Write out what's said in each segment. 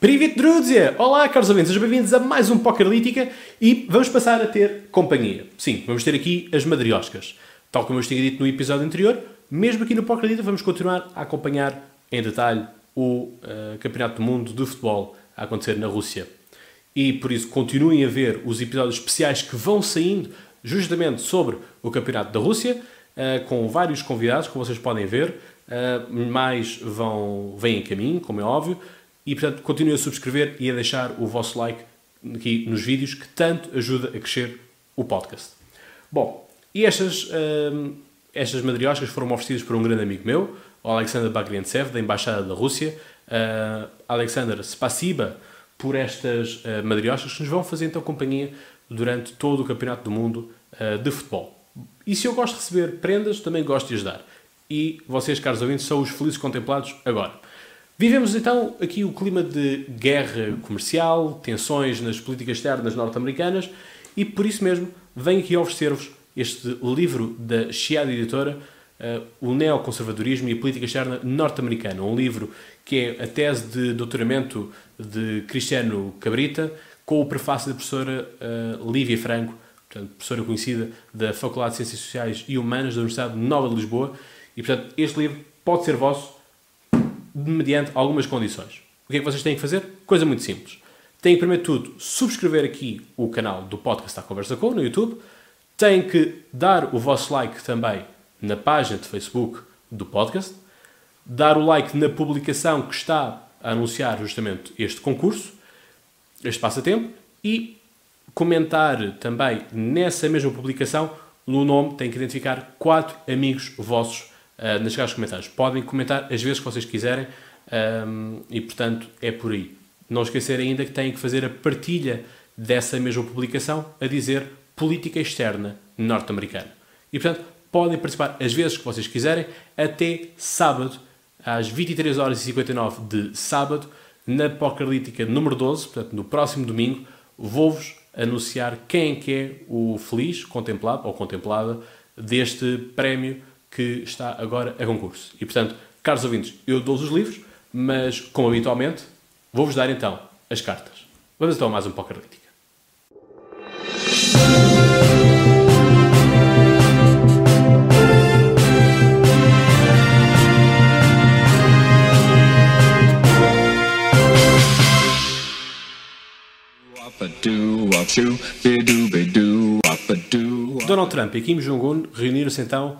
Privet Drúzia! Olá, caros ouvintes, sejam bem-vindos a mais um Pokerlítica e vamos passar a ter companhia. Sim, vamos ter aqui as madrioscas. Tal como eu tinha dito no episódio anterior, mesmo aqui no Pokerlítica vamos continuar a acompanhar em detalhe o uh, Campeonato do Mundo de Futebol a acontecer na Rússia. E por isso continuem a ver os episódios especiais que vão saindo justamente sobre o Campeonato da Rússia, uh, com vários convidados, como vocês podem ver. Uh, mais vão, vêm em caminho, como é óbvio. E, portanto, continuem a subscrever e a deixar o vosso like aqui nos vídeos, que tanto ajuda a crescer o podcast. Bom, e estas, hum, estas madrioscas foram oferecidas por um grande amigo meu, o Alexander Bagriantsev, da Embaixada da Rússia. Uh, Alexander, spasiba por estas uh, madrioscas que nos vão fazer então companhia durante todo o Campeonato do Mundo uh, de Futebol. E se eu gosto de receber prendas, também gosto de ajudar. E vocês, caros ouvintes, são os felizes contemplados agora. Vivemos então aqui o clima de guerra comercial, tensões nas políticas externas norte-americanas e por isso mesmo venho aqui oferecer-vos este livro da Chiada Editora, uh, O Neoconservadorismo e a Política Externa Norte-Americana. Um livro que é a tese de doutoramento de Cristiano Cabrita, com o prefácio da professora uh, Lívia Franco, portanto, professora conhecida da Faculdade de Ciências Sociais e Humanas da Universidade Nova de Lisboa. E, portanto, este livro pode ser vosso mediante algumas condições. O que é que vocês têm que fazer? Coisa muito simples. Têm que, primeiro de tudo, subscrever aqui o canal do Podcast da Conversa Com no YouTube. Têm que dar o vosso like também na página de Facebook do podcast. Dar o like na publicação que está a anunciar justamente este concurso, este passatempo. E comentar também nessa mesma publicação, no nome, tem que identificar quatro amigos vossos uh, nas caixas de comentários. Podem comentar as vezes que vocês quiserem um, e, portanto, é por aí. Não esquecer ainda que têm que fazer a partilha dessa mesma publicação a dizer política externa norte-americana. E, portanto, podem participar as vezes que vocês quiserem até sábado, às 23 horas e 59 de sábado, na Pokerlítica número 12, portanto, no próximo domingo, vou-vos anunciar quem é que é o feliz contemplado ou contemplada deste prémio que está agora a concurso. E, portanto, caros ouvintes, eu dou-vos os livros, mas, como habitualmente, vou-vos dar então as cartas. Vamos então a mais um Poker Lítica. Donald Trump e Kim Jong-un reuniram-se então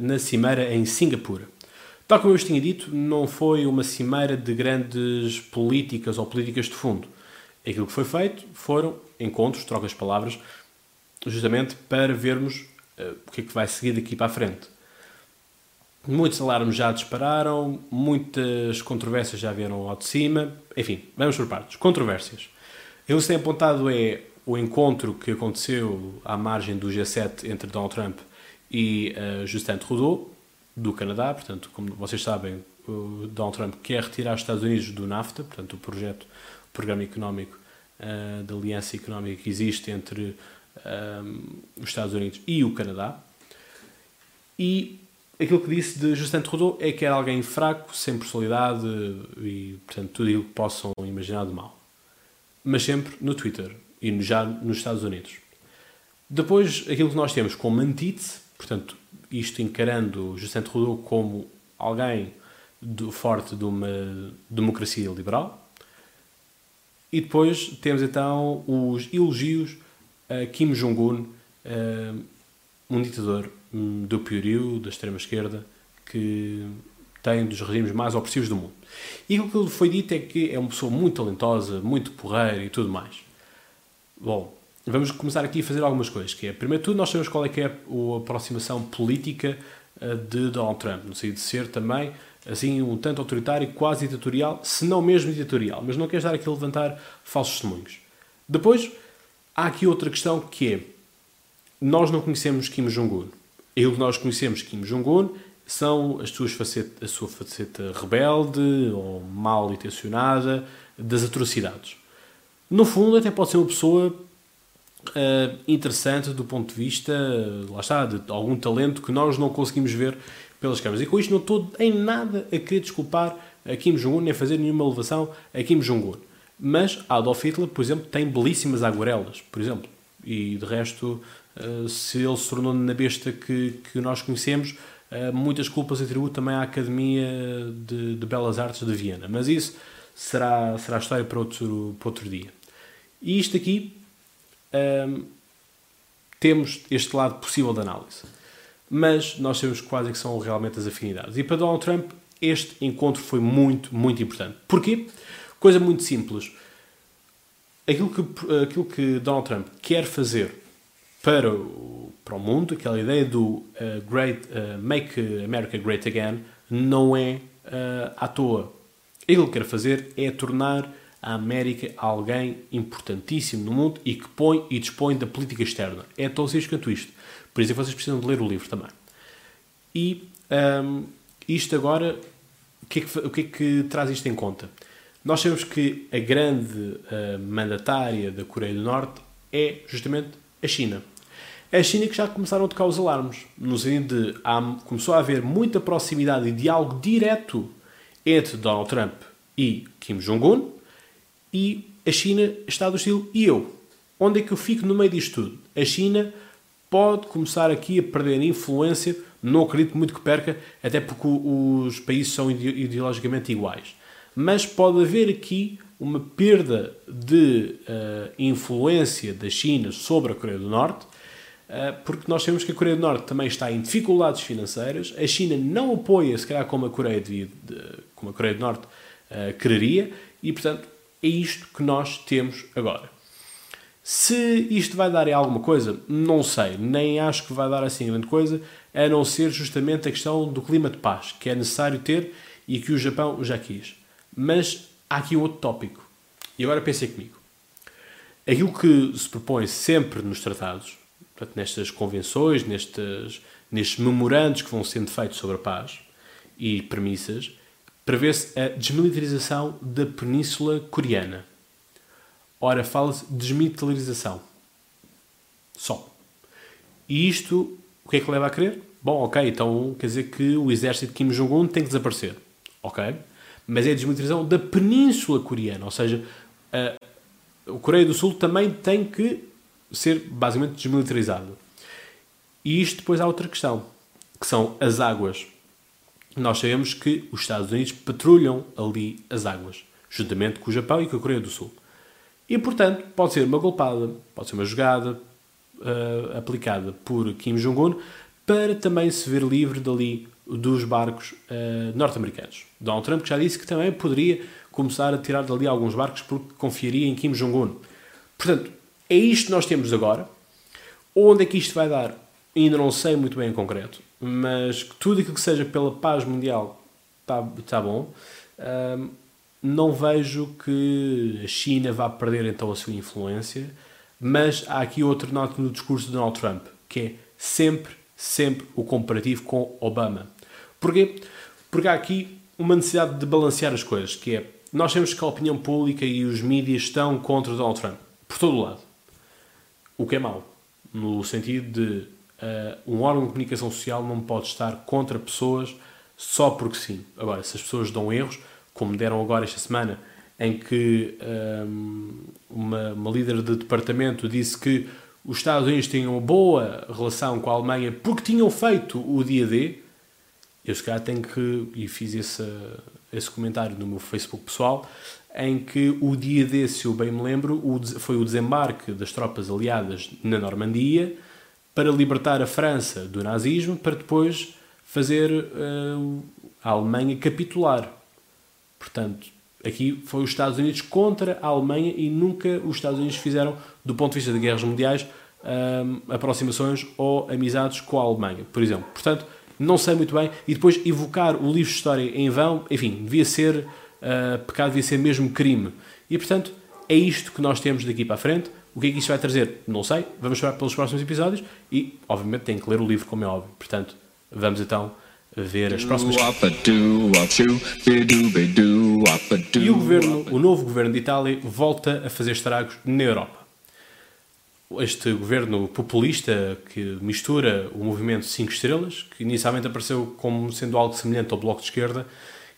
na cimeira em Singapura. Tal como eu vos tinha dito, não foi uma cimeira de grandes políticas ou políticas de fundo. Aquilo que foi feito foram encontros, trocas de palavras, justamente para vermos uh, o que é que vai seguir daqui para a frente. Muitos alarmes já dispararam, muitas controvérsias já vieram ao de cima. Enfim, vamos por partes. Controvérsias. Eu tem apontado é o encontro que aconteceu à margem do G7 entre Donald Trump e uh, Justin Trudeau, do Canadá. Portanto, como vocês sabem, o Donald Trump quer retirar os Estados Unidos do NAFTA, portanto, o projeto, o programa económico uh, da aliança económica que existe entre um, eh, os Estados Unidos e o Canadá. E aquilo que disse de Justin Trudeau é que era alguém fraco, sem personalidade e, portanto, tudo aquilo que possam imaginar de mal. Mas sempre no Twitter e já nos Estados Unidos. Depois, aquilo que nós temos como antítese Portanto, isto encarando Justin Trudeau como alguém do, forte de uma democracia liberal. E depois temos então os elogios a Kim Jong-un, um ditador hum, do piorio, da extrema-esquerda, que tem dos regimes mais opressivos do mundo. E o que foi dito é que é uma pessoa muito talentosa, muito porreira e tudo mais. Bom, vamos começar aqui a fazer algumas coisas. Que é, primeiro tudo, nós sabemos qual é que é a aproximação política eh, de Donald Trump, no sentido de ser também assim um tanto autoritário, quase ditatorial, se não mesmo ditatorial, mas não quer estar aqui a levantar falsos testemunhos. Depois, há aqui outra questão que é, nós não conhecemos Kim Jong-un. Aquilo que nós conhecemos Kim Jong-un são as suas faceta, a sua faceta rebelde ou mal intencionada das atrocidades. No fundo, até pode ser uma pessoa uh, interessante do ponto de vista, lá está, de algum talento que nós não conseguimos ver pelas câmaras. E com isto não estou em nada a querer desculpar a Kim Jong-un nem fazer nenhuma elevação a Kim Jong-un. Mas Adolf Hitler, por exemplo, tem belíssimas aguarelas, por exemplo. E de resto, eh, se ele se tornou na besta que, que nós conhecemos, eh, muitas culpas atribuo também à Academia de, de, Belas Artes de Viena. Mas isso será, será história para outro, para outro dia. E isto aqui, um, temos este lado possível de análise. Mas nós sabemos quase que são realmente as afinidades. E para Donald Trump, este encontro foi muito, muito importante. Porquê? Coisa muito simples. Aquilo que, aquilo que Donald Trump quer fazer para o, para o mundo, aquela ideia do uh, great, uh, Make America Great Again, não é uh, à toa. Que quer fazer é tornar a América alguém importantíssimo no mundo e que põe e dispõe da política externa. É tão simples quanto isto. Por isso é que vocês precisam de ler o livro também. E um, isto agora, o que, é que, o que é que traz isto em conta? Nós sabemos que a grande uh, mandatária da Coreia do Norte é justamente a China. É a China que já começaram a tocar os alarmes, no sentido de há, começou a haver muita proximidade e diálogo direto entre Donald Trump e Kim Jong-un, e a China está do estilo e eu? Onde é que eu fico no meio disto tudo? A China pode começar aqui a perder influência, não acredito muito que perca, até porque os países são ideologicamente iguais mas pode haver aqui uma perda de uh, influência da China sobre a Coreia do Norte, uh, porque nós sabemos que a Coreia do Norte também está em dificuldades financeiras, a China não apoia, se calhar, como a Coreia, de, de, como a Coreia do Norte uh, quereria, e portanto é isto que nós temos agora. Se isto vai dar em alguma coisa, não sei, nem acho que vai dar assim grande coisa, a não ser justamente a questão do clima de paz, que é necessário ter e que o Japão já quis. Mas há aqui outro tópico. E agora pensei comigo. Aquilo que se propõe sempre nos tratados, portanto, nestas convenções, nestes, nestes memorandos que vão sendo feitos sobre a paz e premissas, prevê-se a desmilitarização da Península Coreana. Ora, fala-se de desmilitarização. Só. E isto, o que é que leva a crer? Bom, ok, então quer dizer que o exército de Kim Jong-un tem que desaparecer. Ok mas é a desmilitarização da Península Coreana, ou seja, a, a Coreia do Sul também tem que ser basicamente desmilitarizado. E isto depois há outra questão, que são as águas. Nós sabemos que os Estados Unidos patrulham ali as águas, juntamente com o Japão e com a Coreia do Sul. E, portanto, pode ser uma golpada, pode ser uma jogada uh, aplicada por Kim Jong-un para também se ver livre dali dos barcos uh, norte-americanos. Donald Trump já disse que também poderia começar a tirar dali alguns barcos porque confiaria em Kim Jong-un. Portanto, é isto que nós temos agora. Onde é que isto vai dar? Ainda não sei muito bem em concreto, mas tudo aquilo que seja pela paz mundial está tá bom. Um, não vejo que a China vá perder então a sua influência, mas há aqui outro nota no discurso de Donald Trump, que é sempre sempre o comparativo com Obama. Porquê? Porque há aqui uma necessidade de balancear as coisas, que é, nós temos que a opinião pública e os mídias estão contra Donald Trump, por todo o lado. O que é mau, no sentido de uh, um órgão de comunicação social não pode estar contra pessoas só porque sim. Agora, se as pessoas dão erros, como deram agora esta semana, em que um, eh, uma, uma líder de departamento disse que os Estados Unidos tinham uma boa relação com a Alemanha porque tinham feito o dia D, eu se calhar tenho que, e fiz esse, esse comentário no meu Facebook pessoal, em que o dia D, se eu bem me lembro, foi o desembarque das tropas aliadas na Normandia para libertar a França do nazismo, para depois fazer uh, a Alemanha capitular. Portanto, Aqui foi os Estados Unidos contra a Alemanha e nunca os Estados Unidos fizeram, do ponto de vista de guerras mundiais, um, aproximações ou amizades com a Alemanha, por exemplo. Portanto, não sei muito bem. E depois evocar o livro de história em vão, enfim, devia ser uh, pecado, devia ser mesmo crime. E portanto, é isto que nós temos daqui para a frente. O que é que isto vai trazer? Não sei. Vamos esperar pelos próximos episódios e, obviamente, tem que ler o livro, como é óbvio. Portanto, vamos então ver as próximas. E o governo, o novo governo de Itália, volta a fazer estragos na Europa. Este governo populista que mistura o movimento 5 estrelas, que inicialmente apareceu como sendo algo semelhante ao Bloco de Esquerda,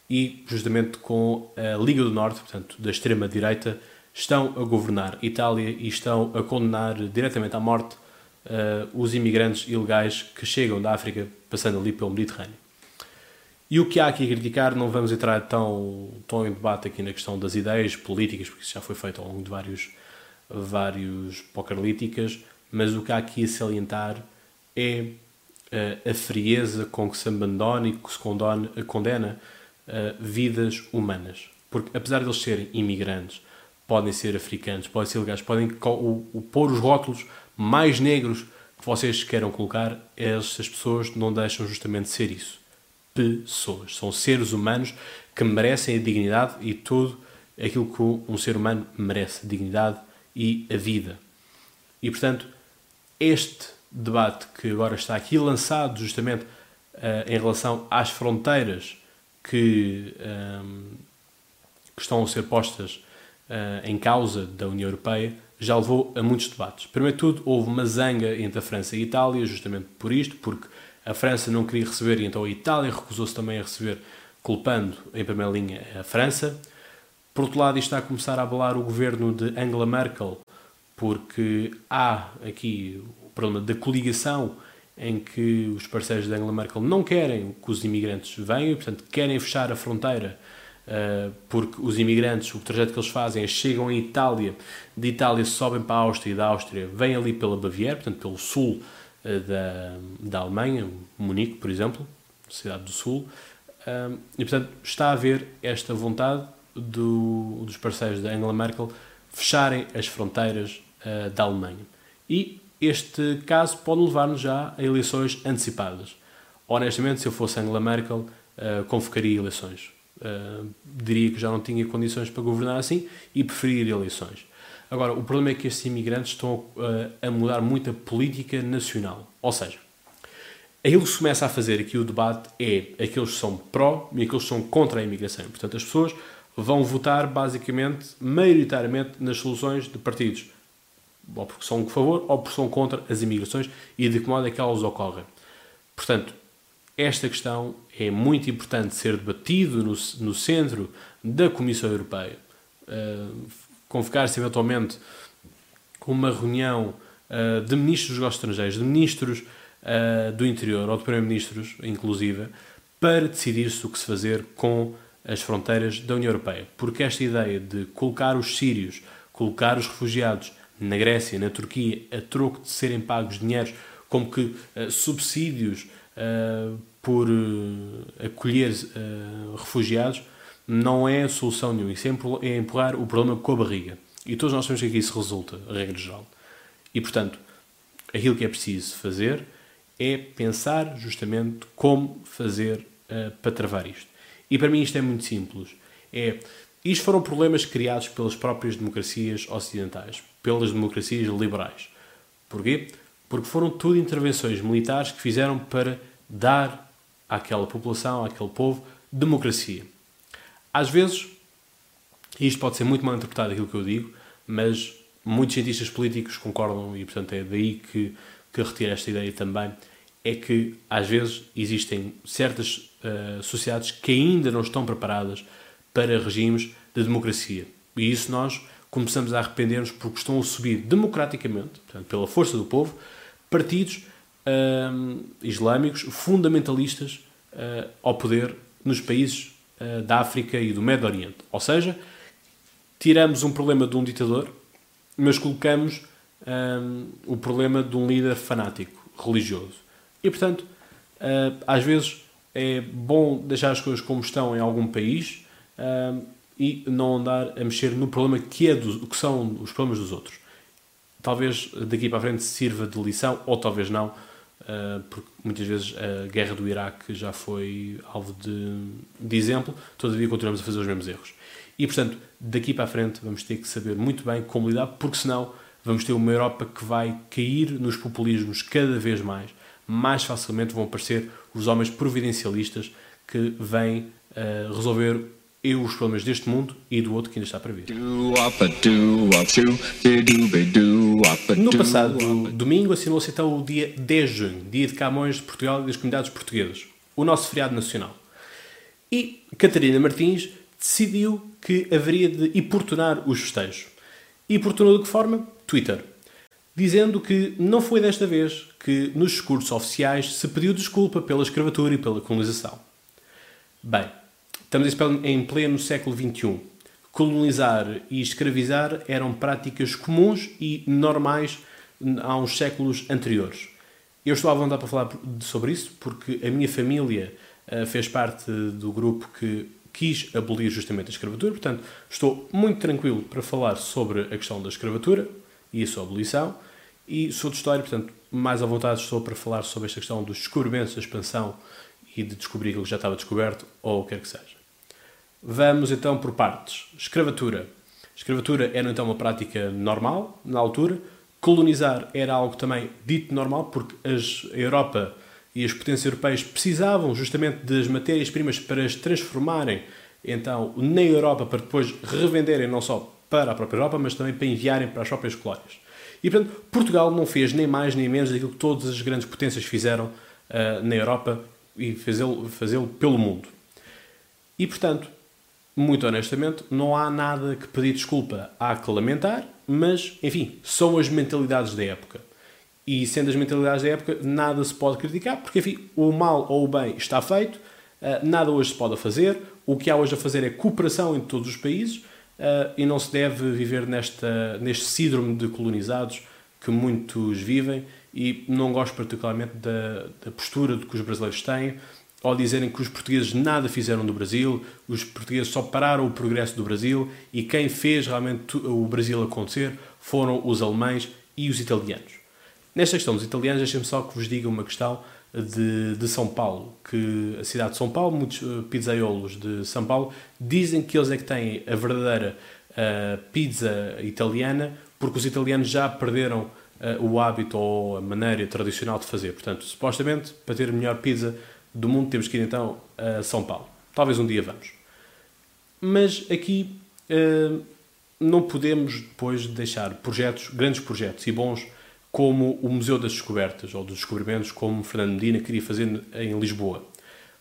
e justamente com a Liga do Norte, portanto, da extrema-direita, estão a governar Itália e estão a condenar diretamente à morte uh, os imigrantes ilegais que chegam da África passando ali pelo Mediterrâneo. E o que há aqui a criticar, não vamos entrar tão, tão em debate aqui na questão das ideias políticas, porque isso já foi feito ao longo de vários, vários pokerlíticas, mas o que há aqui a salientar é uh, a frieza com que se abandona e que se condone, condena uh, vidas humanas. Porque apesar de eles serem imigrantes, podem ser africanos, podem ser legais, podem o, o, pôr os rótulos mais negros que vocês queiram colocar, essas pessoas não deixam justamente ser isso. Pessoas. São seres humanos que merecem a dignidade e tudo aquilo que um ser humano merece: a dignidade e a vida. E portanto, este debate que agora está aqui lançado justamente uh, em relação às fronteiras que, um, ehm, que estão a ser postas uh, em causa da União Europeia já levou a muitos debates. Primeiro de tudo, houve uma zanga entre a França e a Itália, justamente por isto, porque a França não queria receber e então a Itália recusou-se também a receber, culpando em primeira linha a França. Por outro lado, isto está a começar a abalar o governo de Angela Merkel, porque há aqui o problema da coligação em que os parceiros de Angela Merkel não querem que os imigrantes venham, portanto, querem fechar a fronteira porque os imigrantes, o trajeto que eles fazem é chegam em Itália, de Itália sobem para a Áustria e da Áustria vêm ali pela Baviera, portanto pelo sul uh, da, da Alemanha, Munique, por exemplo, cidade do sul, uh, e portanto está a haver esta vontade do, dos parceiros da Angela Merkel fecharem as fronteiras da Alemanha. E este caso pode levar-nos já a eleições antecipadas. Honestamente, se eu fosse Angela Merkel, convocaria eleições Uh, diria que já não tinha condições para governar assim e preferir eleições. Agora, o problema é que estes imigrantes estão uh, a mudar muito a política nacional. Ou seja, aquilo que se começa a fazer aqui o debate é aqueles que são pró e aqueles que são contra a imigração. Portanto, as pessoas vão votar basicamente, maioritariamente, nas soluções de partidos. Ou porque são a favor ou porque são contra as imigrações e de que modo é que elas ocorrem. Portanto, esta questão é muito importante ser debatido no, no centro da Comissão Europeia. Uh, Convocar-se eventualmente uma reunião uh, de ministros dos negócios estrangeiros, de ministros uh, do interior ou de primeiro-ministros, inclusive, para decidir-se o que se fazer com as fronteiras da União Europeia. Porque esta ideia de colocar os sírios, colocar os refugiados na Grécia, na Turquia, a troco de serem pagos dinheiros como que subsídios uh, por uh, acolher uh, refugiados não é solução nenhuma. Isso é empurrar o problema com a barriga. E todos nós sabemos que aqui isso resulta, a regra geral. E, portanto, aquilo que é preciso fazer é pensar justamente como fazer para travar isto. E para mim isto é muito simples. É, isto foram problemas criados pelas próprias democracias ocidentais, pelas democracias liberais. Porquê? Porque foram tudo intervenções militares que fizeram para dar àquela população, àquele povo, democracia. Às vezes, isto pode ser muito mal interpretado aquilo que eu digo, mas muitos cientistas políticos concordam, e portanto é daí que, que retiro esta ideia também, é que às vezes existem certas uh, sociedades que ainda não estão preparadas para regimes de democracia. E isso nós começamos a arrepender-nos porque estão a subir democraticamente, portanto, pela força do povo, partidos uh, islâmicos fundamentalistas uh, ao poder nos países uh, da África e do Médio Oriente. Ou seja, tiramos um problema de um ditador, mas colocamos o problema de um líder fanático, religioso. E, portanto, às vezes é bom deixar as coisas como estão em algum país e não andar a mexer no problema que, é do, que são os problemas dos outros talvez daqui para a frente sirva de lição, ou talvez não, uh, porque muitas vezes a guerra do Iraque já foi alvo de, de exemplo, todavia continuamos a fazer os mesmos erros. E, portanto, daqui para a frente vamos ter que saber muito bem como lidar, porque senão vamos ter uma Europa que vai cair nos populismos cada vez mais. Mais facilmente vão aparecer os homens providencialistas que vêm uh, resolver e os problemas deste mundo e do outro que ainda está para vir. No passado domingo assinou-se então o dia 10 de junho, dia de Camões de Portugal e das comunidades portuguesas, o nosso feriado nacional. E Catarina Martins decidiu que haveria de importunar os festejos. E importunou de que forma? Twitter. Dizendo que não foi desta vez que nos discursos oficiais se pediu desculpa pela escravatura e pela colonização. Bem, estamos em pleno século XXI. Colonizar e escravizar eram práticas comuns e normais há uns séculos anteriores. Eu estou à vontade para falar sobre isso porque a minha família uh, fez parte do grupo que quis abolir justamente a escravatura, portanto, estou muito tranquilo para falar sobre a questão da escravatura e a sua abolição, e sou de história, portanto, mais à vontade estou para falar sobre esta questão dos descobrimentos, da expansão e de descobrir aquilo que já estava descoberto, ou o que quer que seja. Vamos então por partes. Escravatura. Escravatura era então uma prática normal, na altura. Colonizar era algo também dito normal, porque as, a Europa e as potências europeias precisavam justamente das matérias-primas para as transformarem então na Europa para depois revenderem não só para a própria Europa, mas também para enviarem para as próprias colónias. E portanto, Portugal não fez nem mais nem menos daquilo que todas as grandes potências fizeram uh, na Europa e fazê-lo fazê pelo mundo. E portanto, muito honestamente, não há nada que pedir desculpa. Há que lamentar, mas enfim, são as mentalidades da época. E sendo as mentalidades da época, nada se pode criticar, porque enfim, o mal ou o bem está feito, uh, nada hoje se pode fazer, o que há hoje a fazer é cooperação entre todos os países uh, e não se deve viver nesta, neste síndrome de colonizados que muitos vivem e não gosto particularmente da, da postura que os brasileiros têm ao dizerem que os portugueses nada fizeram do Brasil, os portugueses só pararam o progresso do Brasil e quem fez realmente o Brasil acontecer foram os alemães e os italianos. Nesta questão dos italianos, deixem-me só que vos diga uma questão de, de São Paulo, que a cidade de São Paulo, muitos uh, pizzaiolos de São Paulo, dizem que eles é que têm a verdadeira uh, pizza italiana, porque os italianos já perderam uh, o hábito ou a maneira tradicional de fazer. Portanto, supostamente, para ter melhor pizza do mundo, temos que ir então a São Paulo. Talvez um dia vamos. Mas aqui não podemos depois deixar projetos, grandes projetos e bons como o Museu das Descobertas, ou dos Descobrimentos, como Fernando Medina queria fazer em Lisboa.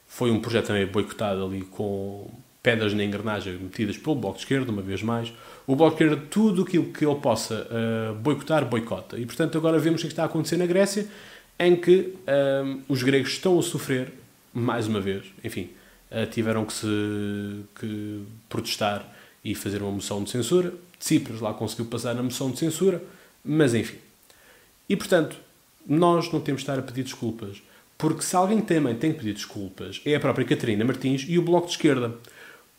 Foi um projeto também boicotado ali com pedras na engrenagem metidas pelo Bloco de Esquerda, uma vez mais. O Bloco de Esquerda, tudo aquilo que ele possa uh, boicotar, boicota. E, portanto, agora vemos o que está a acontecer na Grécia, em que uh, os gregos estão a sofrer, mais uma vez, enfim, uh, tiveram que, se, que protestar e fazer uma moção de censura. Tsipras lá conseguiu passar na moção de censura, mas enfim. E portanto, nós não temos de estar a pedir desculpas. Porque se alguém também tem que pedir desculpas, é a própria Catarina Martins e o Bloco de Esquerda.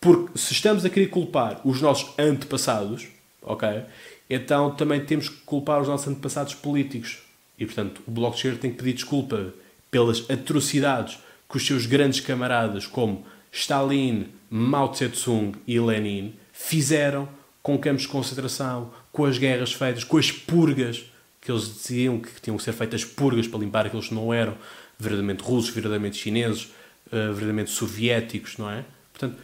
Porque se estamos a querer culpar os nossos antepassados, ok? Então também temos que culpar os nossos antepassados políticos. E portanto, o Bloco de Esquerda tem que pedir desculpa pelas atrocidades que os seus grandes camaradas, como Stalin, Mao Tse-tung e Lenin, fizeram com campos de concentração, com as guerras feitas, com as purgas que eles diziam que tinham que ser feitas purgas para limpar aqueles que não eram verdadeiramente russos, verdadeiramente chineses, uh, verdadeiramente soviéticos, não é? Portanto,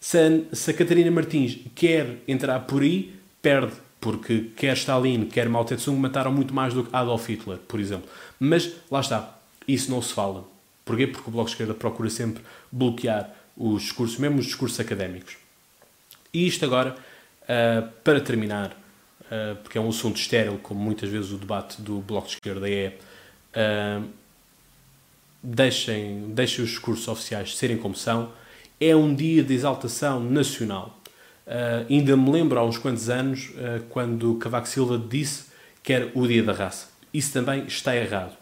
se a, se a Catarina Martins quer entrar por aí, perde, porque quer Stalin, quer Mao Tse-tung mataram muito mais do que Adolf Hitler, por exemplo. Mas, lá está, isso não se fala. Porquê? Porque o Bloco de Esquerda procura sempre bloquear os discursos, mesmo os discursos académicos. E isto agora, uh, para terminar, uh, porque é um assunto estéril, como muitas vezes o debate do Bloco de Esquerda é. Uh, deixem, deixem os discursos oficiais serem como são. É um dia de exaltação nacional. Ainda me lembro há uns quantos anos quando Cavaco Silva disse que era o dia da raça. Isso também está errado,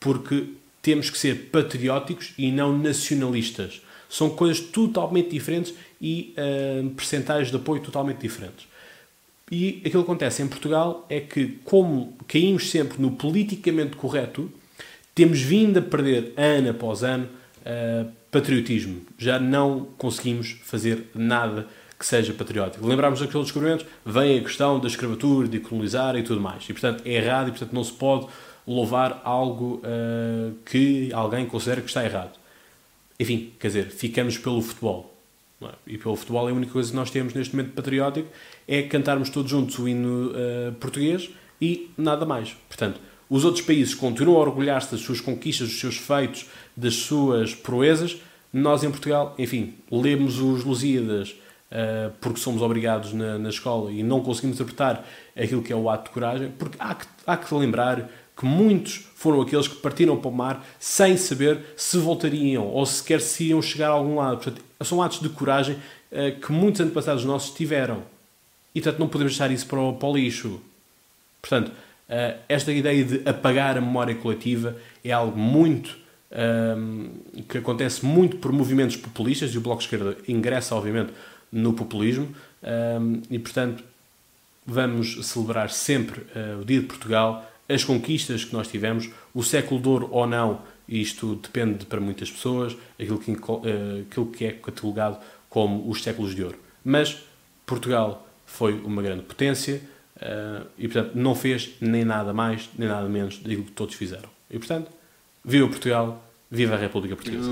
porque temos que ser patrióticos e não nacionalistas. São coisas totalmente diferentes e uh, percentagens de apoio totalmente diferentes. E aquilo que acontece em Portugal é que, como caímos sempre no politicamente correto, temos vindo a perder ano após ano uh, patriotismo. Já não conseguimos fazer nada que seja patriótico. Lembrarmos daqueles descobrimentos, vem a questão da escravatura, de colonizar e tudo mais. E, portanto, é errado e, portanto, não se pode louvar algo uh, que alguém considera que está errado. Enfim, quer dizer, ficamos pelo futebol. É? E pelo futebol, a única coisa que nós temos neste momento patriótico é cantarmos todos juntos o hino uh, português e nada mais. Portanto, os outros países continuam a orgulhar-se das suas conquistas, dos seus feitos, das suas proezas. Nós em Portugal, enfim, lemos os Lusíadas uh, porque somos obrigados na, na, escola e não conseguimos interpretar aquilo que é o ato de coragem, porque há que, há que lembrar que muitos foram aqueles que partiram para o mar sem saber se voltariam ou sequer se iam chegar a algum lado. Portanto, são atos de coragem uh, que muitos antepassados nossos tiveram. E, portanto, não podemos deixar isso para o, para o lixo. Portanto, uh, esta ideia de apagar a memória coletiva é algo muito um, que acontece muito por movimentos populistas e o Bloco de Esquerda ingressa, obviamente, no populismo um, e, portanto, vamos celebrar sempre uh, o Dia de Portugal, as conquistas que nós tivemos, o século de ouro ou não, isto depende para muitas pessoas, aquilo que, uh, aquilo que é catalogado como os séculos de ouro. Mas Portugal foi uma grande potência uh, e, portanto, não fez nem nada mais, nem nada menos do que todos fizeram. E, portanto, Viva Portugal, viva a República Portuguesa.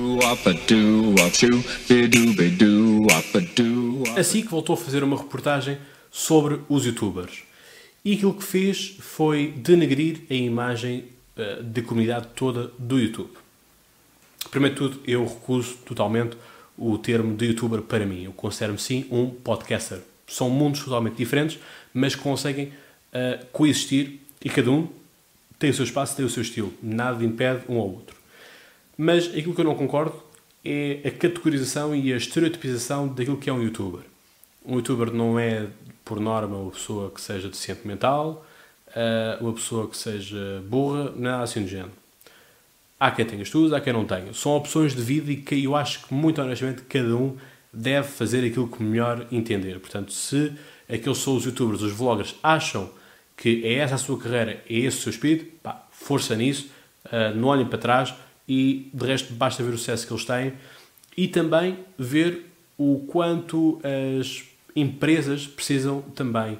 Assim que voltou a fazer uma reportagem sobre os youtubers. E aquilo que fez foi denegrir a imagem uh, da comunidade toda do YouTube. Primeiro de tudo, eu recuso totalmente o termo de youtuber para mim. Eu considero-me sim um podcaster. São mundos totalmente diferentes, mas conseguem uh, coexistir e cada um tem o seu espaço, tem o seu estilo. Nada impede um ao outro. Mas aquilo que eu não concordo é a categorização e a estereotipização daquilo que é um youtuber. Um youtuber não é, por norma, uma pessoa que seja deficiente mental, eh, uma pessoa que seja burra, nada assim do género. Há quem tenha estudos, há quem não tenha. São opções de vida e que eu acho que, muito honestamente, cada um deve fazer aquilo que melhor entender. Portanto, se aqueles são os youtubers, os vloggers, acham que é essa a sua carreira, é esse o seu espírito, pá, força nisso, uh, não olhem para trás e de resto basta ver o sucesso que eles têm e também ver o quanto as empresas precisam também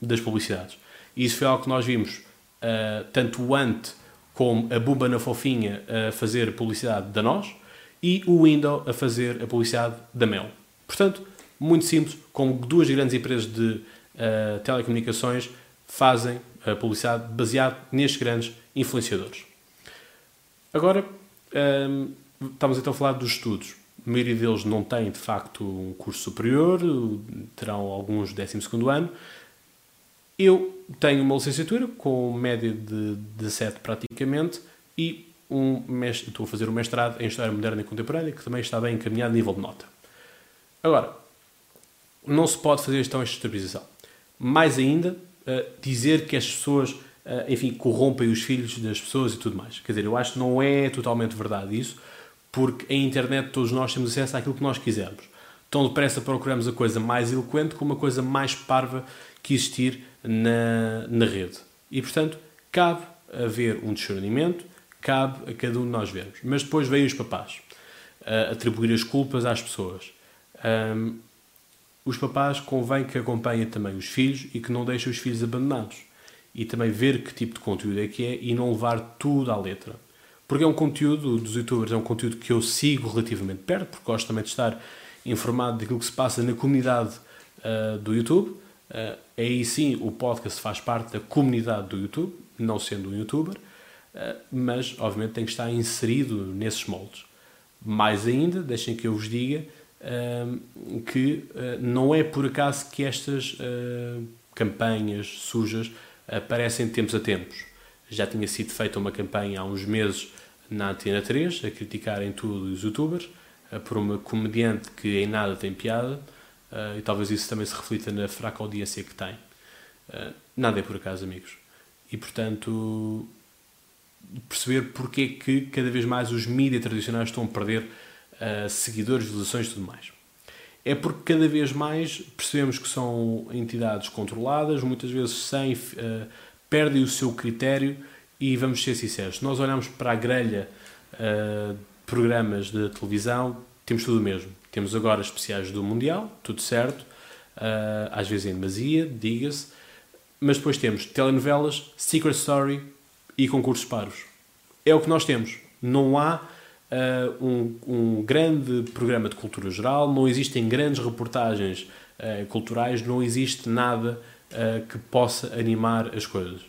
das publicidades. E isso foi algo que nós vimos uh, tanto o Ant como a Bumba na Fofinha a fazer publicidade da nós e o Window a fazer a publicidade da Mel. Portanto, muito simples, como duas grandes empresas de uh, telecomunicações fazem a publicidade baseado nestes grandes influenciadores. Agora, um, estamos então a falar dos estudos. A maioria deles não tem, de facto, um curso superior, terão alguns 12 ano. Eu tenho uma licenciatura com média de 17 praticamente e um mestre, estou a fazer um mestrado em História Moderna e Contemporânea que também está bem encaminhado a nível de nota. Agora, não se pode fazer esta exteriorização mais ainda, uh, dizer que as pessoas, uh, enfim, corrompem os filhos das pessoas e tudo mais. Quer dizer, eu acho que não é totalmente verdade isso, porque a internet todos nós temos acesso àquilo que nós quisermos. Tão depressa procuramos a coisa mais eloquente como a coisa mais parva que existir na, na rede. E, portanto, cabe haver um discernimento, cabe a cada um de nós vermos. Mas depois veio os papás uh, atribuir as culpas às pessoas. Um, os papás convém que acompanhem também os filhos e que não deixem os filhos abandonados. E também ver que tipo de conteúdo é que é e não levar tudo à letra. Porque é um conteúdo dos youtubers, é um conteúdo que eu sigo relativamente perto, porque gosto também de estar informado daquilo que se passa na comunidade uh, do YouTube. Uh, aí sim o podcast faz parte da comunidade do YouTube, não sendo um youtuber, uh, mas obviamente tem que estar inserido nesses moldes. Mais ainda, deixem que eu vos diga que uh, não é por acaso que estas campanhas sujas aparecem de tempos a tempos. Já tinha sido feita uma campanha há uns meses na Antena 3 a criticarem tudo os youtubers uh, por uma comediante que em nada tem piada e talvez isso também se reflita na fraca audiência que tem. nada é por acaso, amigos. E portanto, perceber porque é que cada vez mais os mídias tradicionais estão a perder seguidores, visualizações e tudo mais. É porque cada vez mais percebemos que são entidades controladas, muitas vezes sem, perdem o seu critério e vamos ser sinceros, nós olhamos para a grelha uh, programas de televisão, temos tudo o mesmo. Temos agora especiais do Mundial, tudo certo, uh, às vezes em demasia, diga-se, mas depois temos telenovelas, Secret Story e concursos paros. É o que nós temos. Não há uh, um, um, grande programa de cultura geral, não existem grandes reportagens culturais, não existe nada uh, que possa animar as coisas.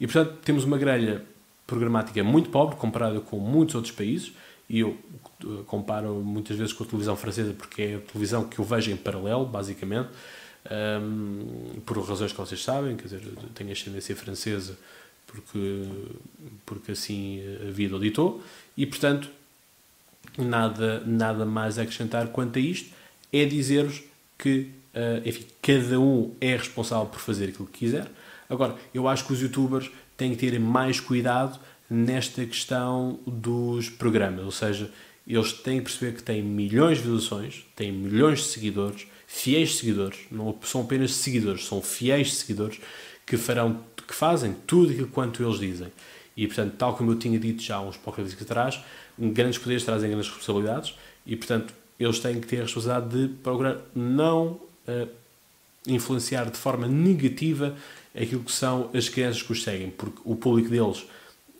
E portanto temos uma grelha programática muito pobre comparada com muitos outros países e eu uh, comparo muitas vezes com a televisão francesa porque é a televisão que eu vejo em paralelo, basicamente, um, por razões que vocês sabem, quer dizer, tenho ascendência francesa porque, porque assim a vida o ditou, e portanto, nada, nada mais a acrescentar quanto a isto, é dizer-vos que, enfim, cada um é responsável por fazer aquilo que quiser. Agora, eu acho que os youtubers têm que ter mais cuidado nesta questão dos programas, ou seja, eles têm que perceber que têm milhões de visualizações, têm milhões de seguidores, fiéis seguidores, não são apenas seguidores, são fiéis seguidores que farão, que fazem tudo aquilo quanto eles dizem. E, portanto, tal como eu tinha dito já há uns poucos dias atrás, grandes poderes trazem grandes responsabilidades e, portanto, eles têm que ter a responsabilidade de procurar não uh, influenciar de forma negativa aquilo que são as crianças que os seguem, porque o público deles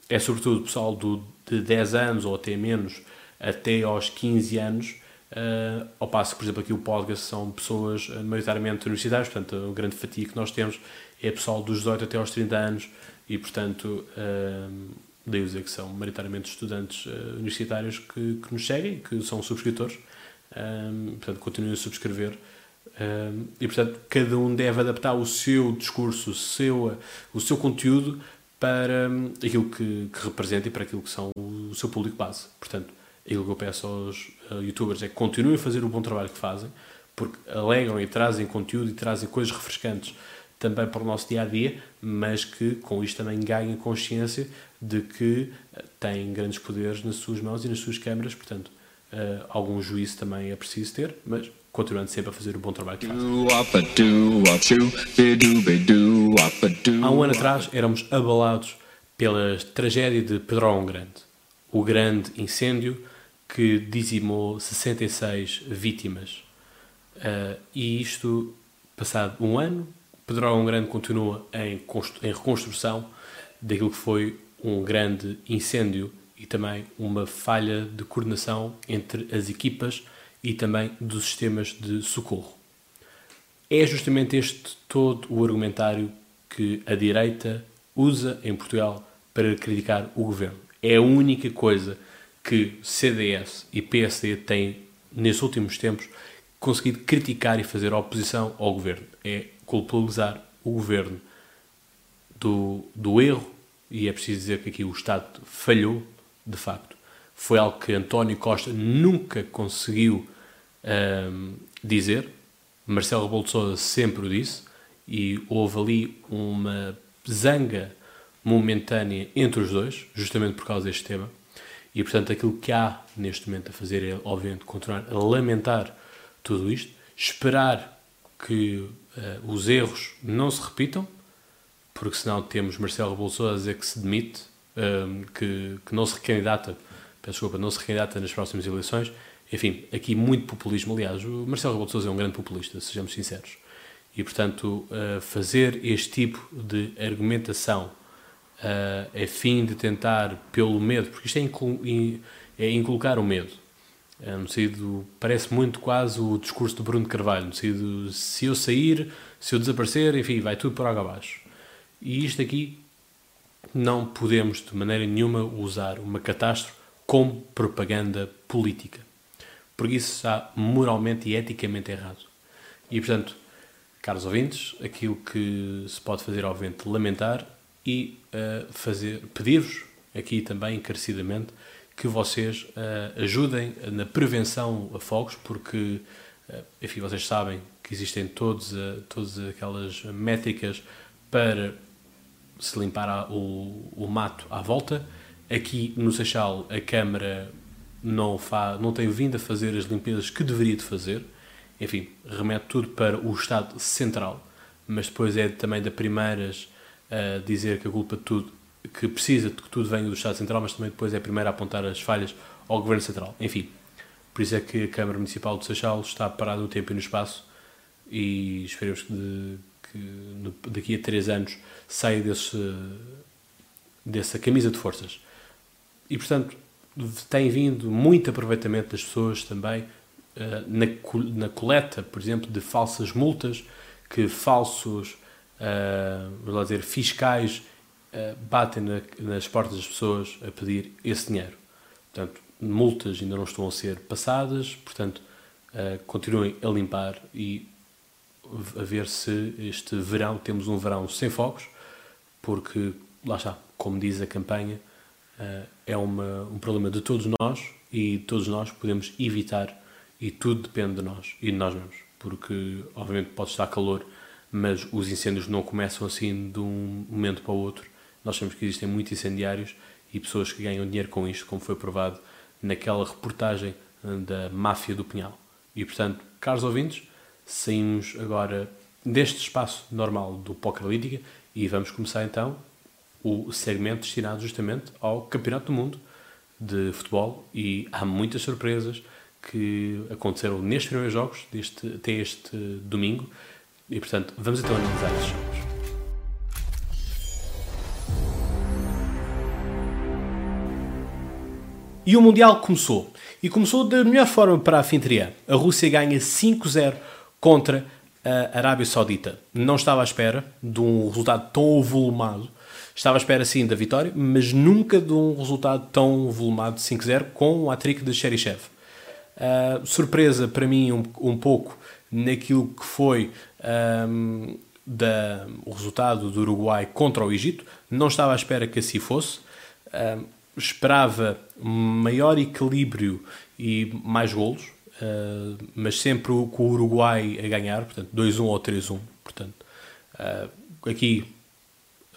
é sobretudo o pessoal do, de 10 anos ou até menos, até aos 15 anos, uh, ao passo que, por exemplo, aqui o podcast são pessoas uh, maioritariamente universitárias, portanto, a grande fatia que nós temos é pessoal dos 18 até aos 30 anos e, portanto, uh, daí dizer que são maioritariamente estudantes uh, universitários que, que nos seguem, que são subscritores, portanto, continuem a subscrever. E, portanto, cada um deve adaptar o seu discurso, o seu, o seu conteúdo para um, aquilo que, que, representa e para aquilo que são o, seu público base. Portanto, aquilo que eu peço aos uh, youtubers é que continuem a fazer o bom trabalho que fazem, porque alegam e trazem conteúdo e trazem coisas refrescantes também para o nosso dia a dia, mas que com isto também ganhem consciência de que uh, têm grandes poderes nas suas mãos e nas suas câmaras, portanto, uh, algum juízo também é preciso ter, mas continuando sempre a fazer o bom trabalho que fazem. Há um ano atrás éramos abalados pela tragédia de Pedrógão Grande, o grande incêndio que dizimou 66 vítimas. Uh, e isto, passado um ano, Pedrógão Grande continua em, em reconstrução daquilo que foi um grande incêndio e também uma falha de coordenação entre as equipas e também dos sistemas de socorro. É justamente este todo o argumentário que a direita usa em Portugal para criticar o governo. É a única coisa que CDS e PSD têm, nesses últimos tempos, conseguido criticar e fazer oposição ao governo. É culpabilizar o governo do, do erro, e é preciso dizer que aqui o Estado falhou de facto. Foi algo que António Costa nunca conseguiu um, dizer. Marcelo Rebelo de Sousa sempre o disse e houve ali uma zanga momentânea entre os dois, justamente por causa deste tema. E, portanto, aquilo que há neste momento a fazer é, obviamente, continuar a lamentar tudo isto, esperar que uh, os erros não se repitam, porque senão temos Marcelo Rebelo de Sousa a dizer que se demite, um, que, que não se recandidata, peço desculpa, não se recandidata nas próximas eleições. Enfim, aqui muito populismo. Aliás, o Marcelo Rebelo de Sousa é um grande populista, sejamos sinceros. E, portanto, uh, fazer este tipo de argumentação a fim de tentar, pelo medo, porque isto é, inclu é inculcar o medo. É, no sentido, parece muito quase o discurso do Bruno Carvalho, no sentido, se eu sair, se eu desaparecer, enfim, vai tudo por água abaixo. E isto aqui não podemos de maneira nenhuma usar uma catástrofe como propaganda política. Porque isso está moralmente e eticamente errado. E, portanto, caros ouvintes, aquilo que se pode fazer, obviamente, lamentar e uh, fazer, pedir-vos aqui também encarecidamente que vocês uh, ajudem na prevenção a fogos, porque, uh, enfim, vocês sabem que existem todos, uh, todas aquelas métricas para se limpar a, o, o mato à volta. Aqui no Seixal a Câmara não, fa, não tem vindo a fazer as limpezas que deveria de fazer. Enfim, remete tudo para o Estado Central, mas depois é também da primeiras a dizer que a culpa de tudo, que precisa de que tudo venha do Estado Central, mas também depois é a primeira a apontar as falhas ao Governo Central. Enfim, por isso é que a Câmara Municipal de Seixal está parada no tempo e no espaço e esperemos que, de, que daqui a três anos saia desse, dessa camisa de forças. E, portanto, tem vindo muito aproveitamento das pessoas também uh, na, na coleta, por exemplo, de falsas multas, que falsos, uh, dizer, fiscais uh, batem na, nas portas das pessoas a pedir esse dinheiro. Portanto, multas ainda não estão a ser passadas, portanto, uh, continuem a limpar e a ver se este verão temos um verão sem fogos, porque lá está, como diz a campanha, uh, é uma, um problema de todos nós e todos nós podemos evitar e tudo depende de nós e de nós mesmos, porque obviamente pode estar calor, mas os incêndios não começam assim de um momento para o outro. Nós sabemos que existem muitos incendiários e pessoas que ganham dinheiro com isto, como foi provado naquela reportagem da máfia do Pinhal. E portanto, caros ouvintes, saímos agora deste espaço normal do Pocalítica e vamos começar então o segmento destinado justamente ao Campeonato do Mundo de futebol e há muitas surpresas que aconteceram nestes primeiros jogos deste, até este domingo e portanto vamos então analisar estes jogos. E o Mundial começou. E começou da melhor forma para a anfitriã. A Rússia ganha 5-0 contra a Arábia Saudita. Não estava à espera de um resultado tão volumado. Estava à espera sim da vitória, mas nunca de um resultado tão volumado de 5-0 com o hat-trick de Cheryshev. Uh, surpresa para mim um, um pouco naquilo que foi um, da, o resultado do Uruguai contra o Egito. Não estava à espera que assim fosse. Um, esperava maior equilíbrio e mais golos, uh, mas sempre com o Uruguai a ganhar, portanto 2-1 ou 3-1. Portanto, uh, aqui,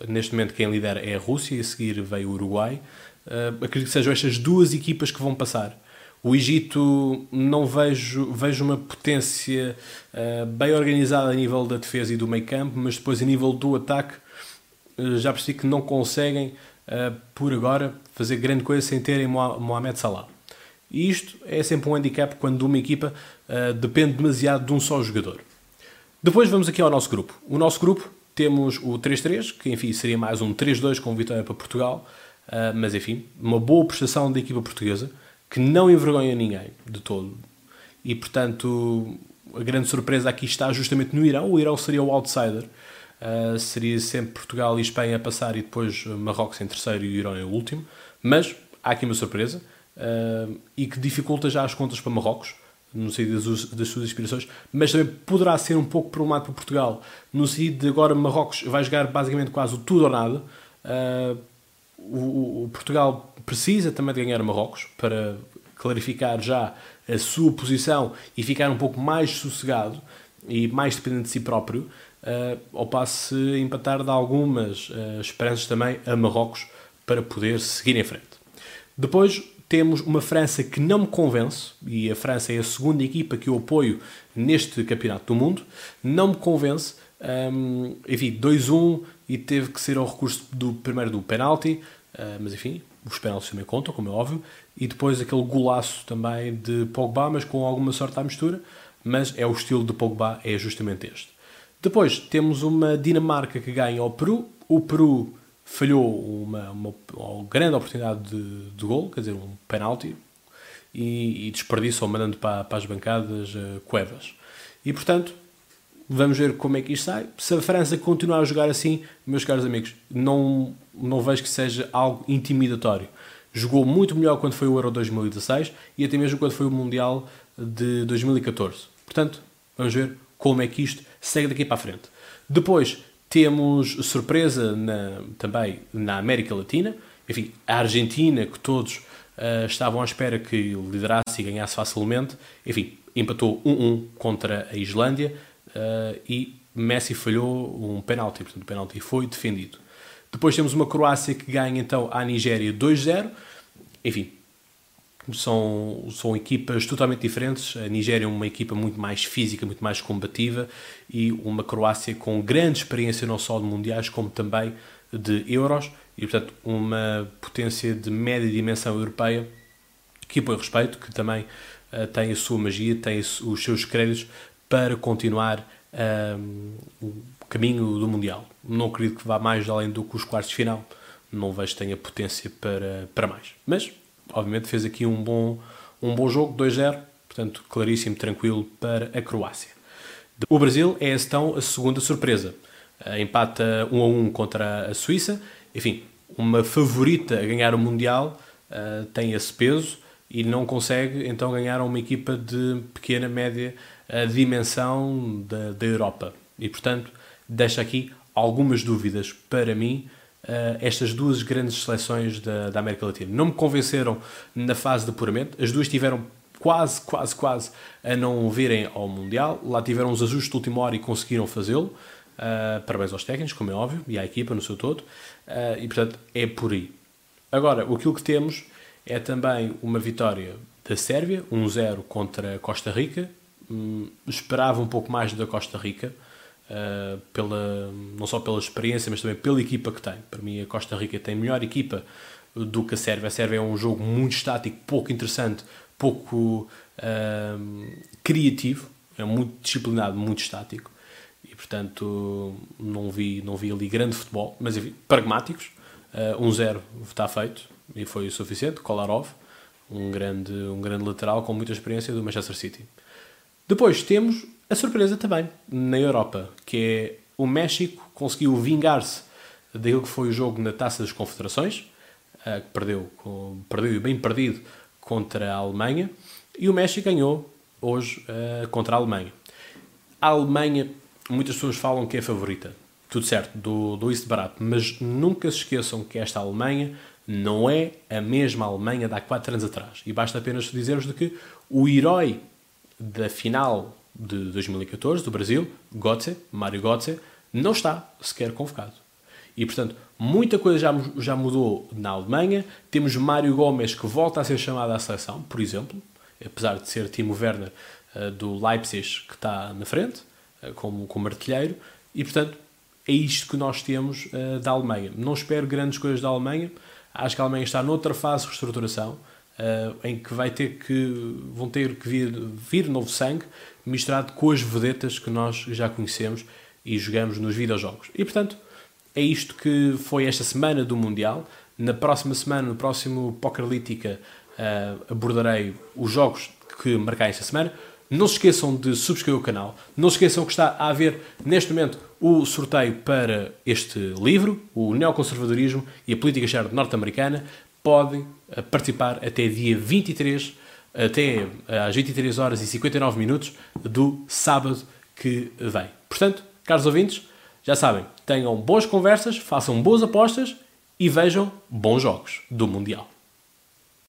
neste momento, quem lidera é a Rússia a seguir veio o Uruguai. Uh, acredito que sejam estas duas equipas que vão passar. O Egito não vejo, vejo uma potência uh, bem organizada a nível da defesa e do meio campo, mas depois a nível do ataque uh, já percebi que não conseguem por agora, fazer grande coisa sem terem Mohamed Salah. E isto é sempre um handicap quando uma equipa depende demasiado de um só jogador. Depois vamos aqui ao nosso grupo. O nosso grupo temos o 3-3, que enfim seria mais um 3-2 com vitória para Portugal, uh, mas enfim, uma boa prestação da equipa portuguesa que não envergonha ninguém de todo. E portanto, a grande surpresa aqui está justamente no Irão. O Irão seria o outsider Uh, seria sempre Portugal e Espanha a passar e depois Marrocos em terceiro e o Irão em último. Mas há aqui uma surpresa uh, e que dificulta já as contas para Marrocos, no sentido das, das, suas inspirações, mas também poderá ser um pouco problemático para Portugal, no sentido de agora Marrocos vai jogar basicamente quase o tudo ou nada. Uh, o, o, Portugal precisa também de ganhar Marrocos para clarificar já a sua posição e ficar um pouco mais sossegado e mais dependente de si próprio uh, ao passo se empatar de algumas uh, esperanças também a Marrocos para poder seguir em frente. Depois temos uma França que não me convence, e a França é a segunda equipa que eu apoio neste Campeonato do Mundo, não me convence. Um, enfim, 2-1 e teve que ser ao recurso do primeiro do penalti, uh, mas enfim, os penaltis também contam, como é óbvio, e depois aquele golaço também de Pogba, mas com alguma sorte à mistura, mas é o estilo de Pogba, é justamente este. Depois temos uma Dinamarca que ganha ao Peru. O Peru falhou uma, uma, uma grande oportunidade de, de gol, quer dizer, um penalti, e, e desperdiçou mandando para, para as bancadas uh, Cuevas. E portanto, vamos ver como é que isto sai. Se a França continuar a jogar assim, meus caros amigos, não, não vejo que seja algo intimidatório. Jogou muito melhor quando foi o Euro 2016 e até mesmo quando foi o Mundial de 2014. Portanto, vamos ver como é que isto segue daqui para a frente. Depois temos surpresa na, também na América Latina, enfim, a Argentina, que todos uh, estavam à espera que liderasse e ganhasse facilmente, enfim, empatou 1-1 contra a Islândia uh, e Messi falhou um penalti, portanto o penalti foi defendido. Depois temos uma Croácia que ganha então à Nigéria 2-0, enfim, são, são equipas totalmente diferentes. A Nigéria é uma equipa muito mais física, muito mais combativa e uma Croácia com grande experiência não só de mundiais como também de euros e portanto uma potência de média dimensão europeia que põe respeito, que também uh, tem a sua magia, tem os seus créditos para continuar uh, o caminho do Mundial. Não acredito que vá mais além do que os quartos de final. Não vejo que tenha potência para, para mais. Mas obviamente fez aqui um bom, um bom jogo, 2-0, portanto, claríssimo, tranquilo para a Croácia. O Brasil é então a segunda surpresa. Uh, empata 1 a 1 contra a Suíça. Enfim, uma favorita a ganhar o Mundial uh, tem esse peso e não consegue então ganhar uma equipa de pequena, média dimensão da, da Europa. E portanto, deixa aqui algumas dúvidas para mim. Uh, estas duas grandes seleções da, da, América Latina não me convenceram na fase de apuramento. As duas tiveram quase, quase, quase a não virem ao Mundial. Lá tiveram os ajustes de última hora e conseguiram fazê-lo. Uh, parabéns aos técnicos, como é óbvio, e à equipa no seu todo. Uh, e portanto é por aí. Agora, aquilo que temos é também uma vitória da Sérvia, 1-0 contra Costa Rica. Hum, esperava um pouco mais da Costa Rica, uh, pela, não só pela experiência, mas também pela equipa que tem. Para mim, a Costa Rica tem melhor equipa do que a Sérvia. A Sérvia é um jogo muito estático, pouco interessante, pouco uh, criativo, é muito disciplinado, muito estático. E, portanto, não vi, não vi ali grande futebol, mas enfim, pragmáticos. Uh, 1-0 está feito e foi o suficiente. Kolarov, um grande, um grande lateral com muita experiência do Manchester City. Depois temos a surpresa também na Europa, que é o México conseguiu vingar-se daquilo que foi o jogo na Taça das Confederações, uh, que perdeu, perdeu bem perdido contra a Alemanha, e o México ganhou hoje uh, contra a Alemanha. A Alemanha, muitas pessoas falam que é a favorita tudo certo, do, do isso de barato, mas nunca se esqueçam que esta Alemanha não é a mesma Alemanha de há 4 anos atrás. E basta apenas dizermos de que o herói da final de 2014 do Brasil, Götze, Mário Götze, não está sequer convocado. E, portanto, muita coisa já, já mudou na Alemanha. Temos Mário Gomes que volta a ser chamado à seleção, por exemplo, apesar de ser Timo Werner uh, do Leipzig que está na frente, uh, como, como artilheiro. E, portanto, é isto que nós temos uh, da Alemanha. Não espero grandes coisas da Alemanha. Acho que a Alemanha está noutra fase de reestruturação, em que vai ter que vão ter que vir, vir novo sangue misturado com as vedetas que nós já conhecemos e jogamos nos videojogos. E portanto, é isto que foi esta semana do Mundial. Na próxima semana, no próximo Pokerlítica, uh, abordarei os jogos que marcar esta semana. Não se esqueçam de subscrever o canal. Não se esqueçam que está a haver, neste momento, o sorteio para este livro, o Neoconservadorismo e a Política Externa Norte-Americana. Podem eh, participar até dia 23, até eh, às 23 horas e 59 minutos do sábado que vem. Portanto, caros ouvintes, já sabem, tenham boas conversas, façam boas apostas e vejam bons jogos do Mundial.